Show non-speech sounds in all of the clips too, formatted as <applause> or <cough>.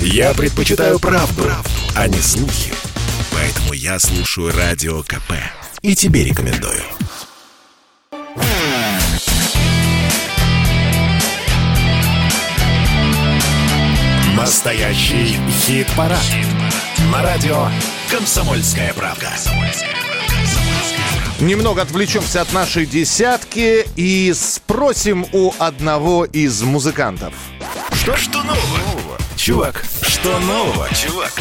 Я предпочитаю правду, правду, а не слухи. Поэтому я слушаю Радио КП. И тебе рекомендую. Настоящий хит-парад. На радио «Комсомольская правда». Немного отвлечемся от нашей десятки и спросим у одного из музыкантов. Что, что нового? Чувак, что нового, чувак?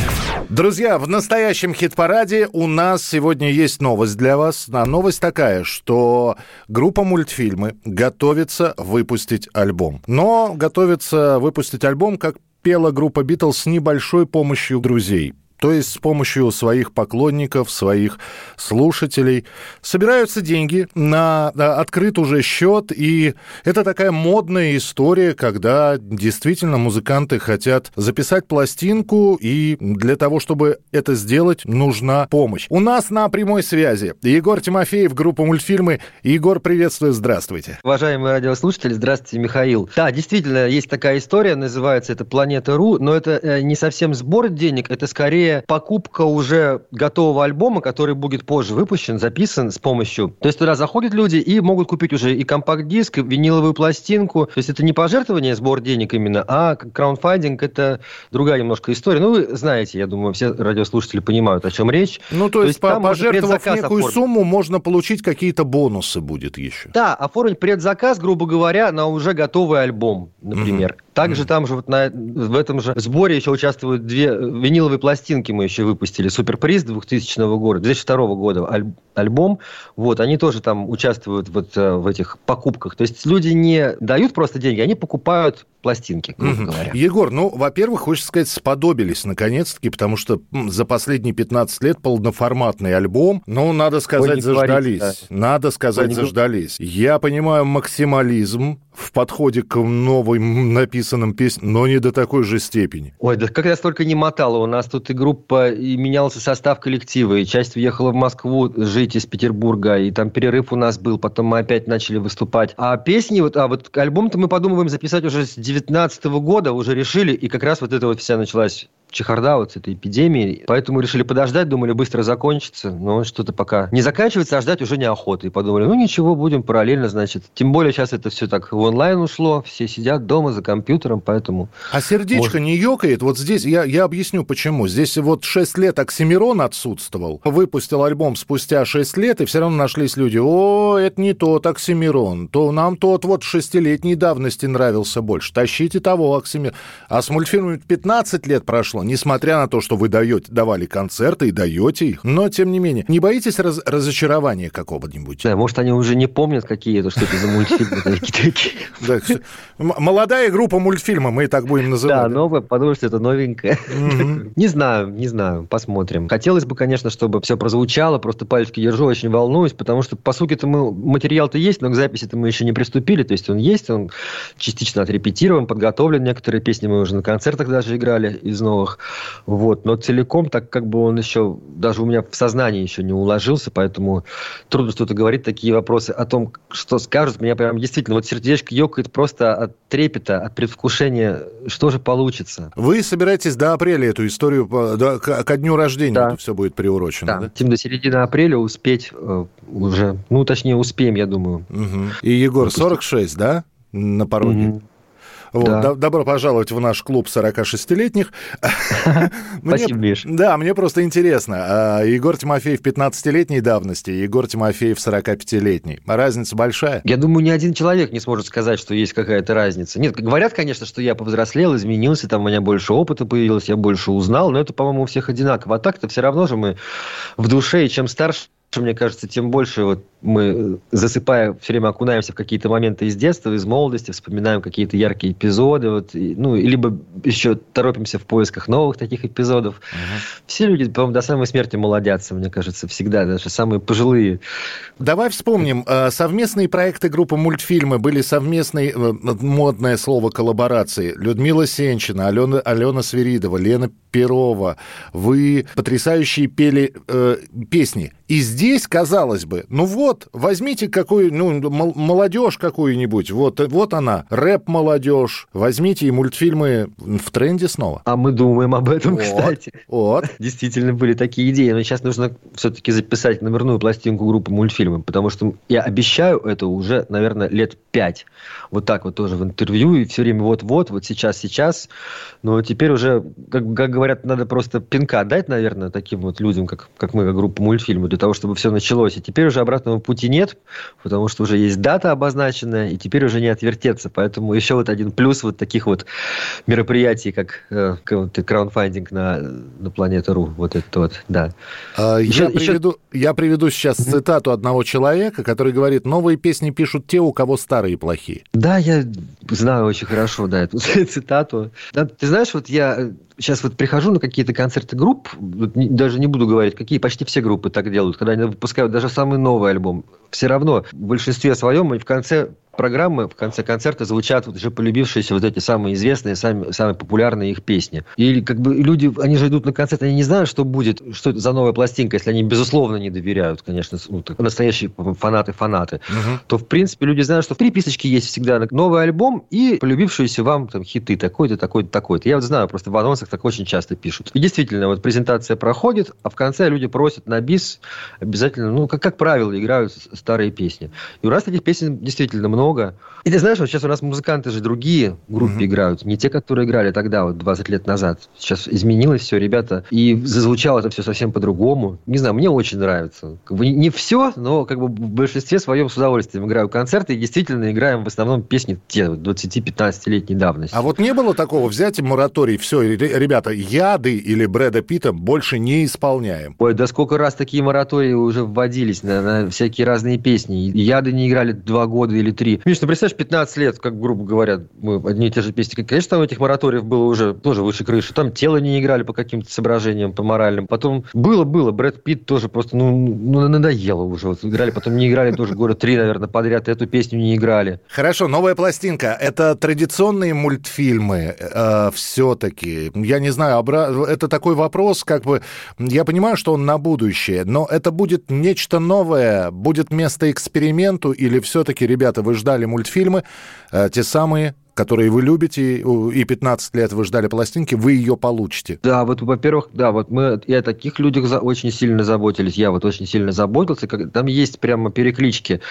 Друзья, в настоящем хит-параде у нас сегодня есть новость для вас. А новость такая, что группа мультфильмы готовится выпустить альбом. Но готовится выпустить альбом, как пела группа Битлз с небольшой помощью друзей то есть с помощью своих поклонников, своих слушателей. Собираются деньги на открыт уже счет, и это такая модная история, когда действительно музыканты хотят записать пластинку, и для того, чтобы это сделать, нужна помощь. У нас на прямой связи Егор Тимофеев, группа мультфильмы. Егор, приветствую, здравствуйте. Уважаемые радиослушатели, здравствуйте, Михаил. Да, действительно, есть такая история, называется это «Планета.ру», но это э, не совсем сбор денег, это скорее покупка уже готового альбома, который будет позже выпущен, записан с помощью. То есть туда заходят люди и могут купить уже и компакт-диск, и виниловую пластинку. То есть это не пожертвование, сбор денег именно, а краундфандинг – это другая немножко история. Ну, вы знаете, я думаю, все радиослушатели понимают, о чем речь. Ну, то, то есть, есть пожертвовав некую оформить. сумму, можно получить какие-то бонусы будет еще. Да, оформить предзаказ, грубо говоря, на уже готовый альбом, например. Mm-hmm. Также mm-hmm. там же вот на, в этом же сборе еще участвуют две виниловые пластинки мы еще выпустили. Суперприз 2000 года, 2002 года аль, альбом. Вот, они тоже там участвуют вот э, в этих покупках. То есть люди не дают просто деньги, они покупают пластинки, грубо угу. говоря. Егор, ну, во-первых, хочется сказать, сподобились наконец-таки, потому что за последние 15 лет полноформатный альбом, ну, надо сказать, Ой, заждались. Говорите, да. Надо сказать, Ой, заждались. Я понимаю максимализм в подходе к новым написанным песням, но не до такой же степени. Ой, да как я столько не мотало. У нас тут и группа, и менялся состав коллектива, и часть уехала в Москву жить из Петербурга, и там перерыв у нас был, потом мы опять начали выступать. А песни, вот, а вот альбом-то мы подумываем записать уже с 2019 года уже решили, и как раз вот это вот вся началась чехарда вот с этой эпидемией. Поэтому решили подождать, думали, быстро закончится. Но что-то пока не заканчивается, а ждать уже неохота. И подумали, ну ничего, будем параллельно, значит. Тем более сейчас это все так в онлайн ушло, все сидят дома за компьютером, поэтому... А сердечко может... не ёкает? Вот здесь я, я объясню, почему. Здесь вот 6 лет Оксимирон отсутствовал, выпустил альбом спустя 6 лет, и все равно нашлись люди, о, это не тот Оксимирон, то нам тот вот шестилетней давности нравился больше. Тащите того Оксимирона. А с мультфильмами 15 лет прошло, несмотря на то, что вы даете, давали концерты и даете их. Но, тем не менее, не боитесь раз, разочарования какого-нибудь? Да, может, они уже не помнят, какие это, что это за мультфильмы такие. Молодая группа мультфильма, мы и так будем называть. Да, новая, потому что это новенькая. Не знаю, не знаю, посмотрим. Хотелось бы, конечно, чтобы все прозвучало, просто пальчики держу, очень волнуюсь, потому что, по сути-то, мы материал-то есть, но к записи-то мы еще не приступили, то есть он есть, он частично отрепетирован, подготовлен, некоторые песни мы уже на концертах даже играли из новых. Вот. Но целиком, так как бы он еще, даже у меня в сознании еще не уложился, поэтому трудно что-то говорить, такие вопросы о том, что скажут, меня прям действительно, вот сердечко ёкает просто от трепета, от предвкушения, что же получится. Вы собираетесь до апреля эту историю, до, к, ко дню рождения да. это все будет приурочено, да? да? Тем до середины апреля успеть э, уже, ну, точнее, успеем, я думаю. Угу. И, Егор, 46, да, на пороге? Угу. Вот, да. Добро пожаловать в наш клуб 46-летних. <laughs> Спасибо, Миш. Да, мне просто интересно. А, Егор Тимофеев 15-летней давности, Егор Тимофеев 45-летний. Разница большая? Я думаю, ни один человек не сможет сказать, что есть какая-то разница. Нет, говорят, конечно, что я повзрослел, изменился, там у меня больше опыта появилось, я больше узнал, но это, по-моему, у всех одинаково. А так-то все равно же мы в душе, и чем старше мне кажется, тем больше вот мы, засыпая, все время окунаемся в какие-то моменты из детства, из молодости, вспоминаем какие-то яркие эпизоды, вот, и, ну, либо еще торопимся в поисках новых таких эпизодов. Угу. Все люди, по-моему, до самой смерти молодятся, мне кажется, всегда, даже самые пожилые. Давай вспомним, э, совместные проекты группы мультфильмы были совместные, э, модное слово коллаборации. Людмила Сенчина, Алена, Алена Свиридова, Лена Перова. Вы потрясающие пели э, песни. И здесь здесь, казалось бы, ну вот, возьмите какую, ну, молодежь какую-нибудь, вот, вот она, рэп-молодежь, возьмите и мультфильмы в тренде снова. А мы думаем об этом, Вот, кстати. Вот. <laughs> Действительно были такие идеи, но сейчас нужно все-таки записать номерную пластинку группы мультфильмы, потому что я обещаю это уже, наверное, лет пять. Вот так вот тоже в интервью, и все время вот-вот, вот сейчас, сейчас. Но теперь уже, как, как говорят, надо просто пинка дать, наверное, таким вот людям, как, как мы, как группа мультфильмы, для того, чтобы все началось. И теперь уже обратного пути нет, потому что уже есть дата обозначенная, и теперь уже не отвертеться. Поэтому еще вот один плюс вот таких вот мероприятий, как э, на, на Планета.ру. Вот это вот, да. А, Еще- я, еще- приведу, я приведу сейчас цитату одного человека, который говорит, новые песни пишут те, у кого старые плохие. Да, я знаю очень хорошо, да, эту <laughs> цитату. Да, ты знаешь, вот я сейчас вот прихожу на какие-то концерты групп, даже не буду говорить, какие почти все группы так делают, когда они выпускают даже самый новый альбом, все равно в большинстве своем и в конце программы, в конце концерта звучат вот уже полюбившиеся вот эти самые известные, самые, самые популярные их песни. И как бы люди, они же идут на концерт, они не знают, что будет, что это за новая пластинка, если они, безусловно, не доверяют, конечно, ну, так, настоящие фанаты-фанаты то, в принципе, люди знают, что в переписочке есть всегда новый альбом и полюбившиеся вам там хиты такой-то, такой-то, такой-то. Я вот знаю, просто в анонсах так очень часто пишут. И действительно, вот презентация проходит, а в конце люди просят на бис обязательно, ну, как, как правило, играют старые песни. И у нас таких песен действительно много. И ты знаешь, вот сейчас у нас музыканты же другие группе Мгм. играют, не те, которые играли тогда, вот 20 лет назад. Сейчас изменилось все, ребята, и зазвучало это все совсем по-другому. Не знаю, мне очень нравится. Как бы не все, но как бы в большинстве своем с удовольствием играю концерты и действительно играем в основном песни те 20-15-летней давности. А вот не было такого, взять мораторий, все, ребята, яды или Брэда Питта больше не исполняем. Ой, да сколько раз такие моратории уже вводились на, на всякие разные песни. Яды не играли два года или три. Миш, ну представляешь, 15 лет, как грубо говоря, мы одни и те же песни. Конечно, там этих мораториев было уже тоже выше крыши. Там тело не играли по каким-то соображениям, по моральным. Потом было-было. Брэд Питт тоже просто, ну, ну, надоело уже. Вот играли, потом не играли тоже года три, наверное, подряд. Эту песню не играли. Хорошо, новая пластинка. Это традиционные мультфильмы э, все-таки. Я не знаю, обра- это такой вопрос, как бы... Я понимаю, что он на будущее, но это будет нечто новое, будет место эксперименту, или все-таки, ребята, вы ждали мультфильмы, э, те самые, которые вы любите, и 15 лет вы ждали пластинки, вы ее получите. Да, вот, во-первых, да, вот мы и о таких людях за- очень сильно заботились. Я вот очень сильно заботился. Как, там есть прямо переклички.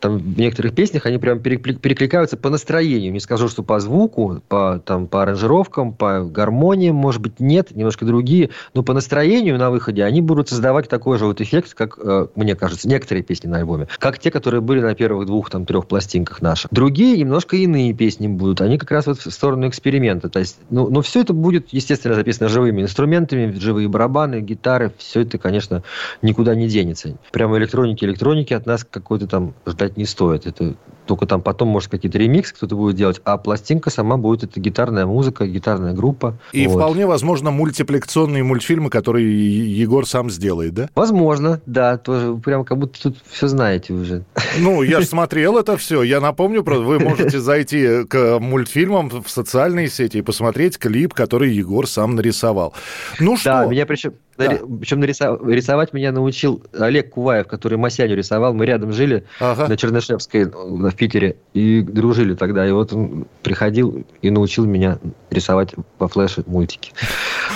Там в некоторых песнях они перекли- перекликаются по настроению. Не скажу, что по звуку, по, там, по аранжировкам, по гармониям, может быть, нет, немножко другие. Но по настроению на выходе они будут создавать такой же вот эффект, как, э, мне кажется, некоторые песни на альбоме. Как те, которые были на первых двух, там, трех пластинках наших. Другие немножко иные песни будут. Они как раз вот в сторону эксперимента. То есть, ну, но все это будет, естественно, записано живыми инструментами, живые барабаны, гитары. Все это, конечно, никуда не денется. Прямо электроники, электроники от нас какой-то там ждать не стоит. Это только там потом, может, какие-то ремиксы кто-то будет делать, а пластинка сама будет, это гитарная музыка, гитарная группа. И Вот. вполне возможно мультипликационные мультфильмы, которые Егор сам сделает, да? Возможно, да, тоже прям как будто тут все знаете уже. Ну, я же смотрел это все. Я напомню, вы можете <laughs> зайти к мультфильмам в социальные сети и посмотреть клип, который Егор сам нарисовал. Ну Да, что? меня причем, Да. причем рисовать меня научил Олег Куваев, который Масяню рисовал. Мы рядом жили Ага. на Чернышевской э, в Питере и дружили тогда. И вот он приходил и научил меня рисовать по флеше мультики.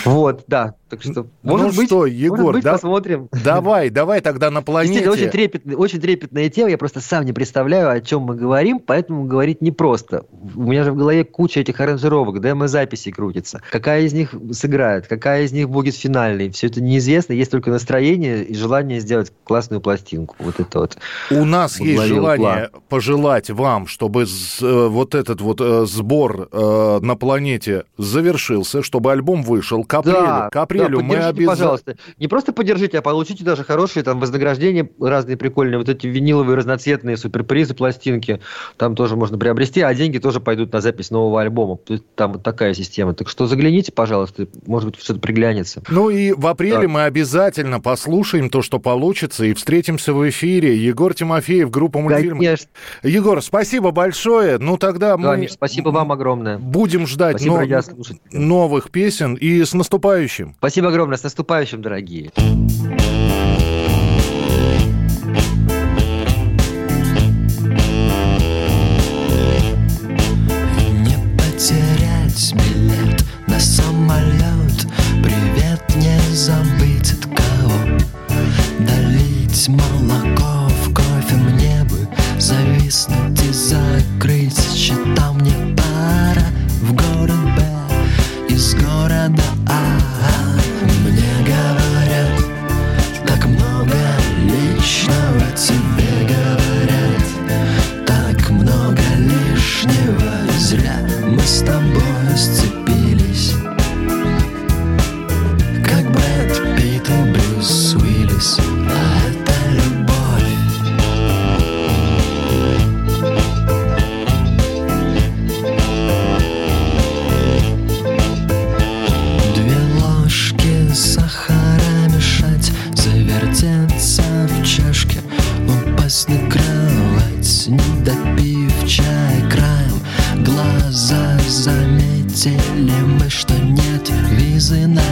Вот, да. Так что, может ну быть, что, может Егор, быть, да- посмотрим. давай, давай тогда на Действительно, очень, планете. трепетный, очень трепетная тема. Я просто сам не представляю, о чем мы говорим, поэтому говорить непросто. У меня же в голове куча этих аранжировок, демо-записей крутится. Какая из них сыграет, какая из них будет финальной. Все это неизвестно. Есть только настроение и желание сделать классную пластинку. Вот это вот. У нас во есть желание пожелать вам, чтобы э, вот этот вот э, сбор э, на планете завершился, чтобы альбом вышел к апрелю. Да, к апрелю да, мы обязательно... пожалуйста. Не просто поддержите, а получите даже хорошие там вознаграждения, разные прикольные, вот эти виниловые разноцветные суперпризы, пластинки, там тоже можно приобрести, а деньги тоже пойдут на запись нового альбома. Там вот такая система. Так что загляните, пожалуйста, может быть, что-то приглянется. Ну и в апреле Да. мы обязательно послушаем то, что получится, и встретимся в эфире. Егор Тимофеев, группа мультфильм. Конечно. Егор, спасибо большое. Ну тогда Да, мы Миш, спасибо вам огромное. будем ждать Спасибо но- новых песен и с наступающим. Спасибо огромное. С наступающим, дорогие. in that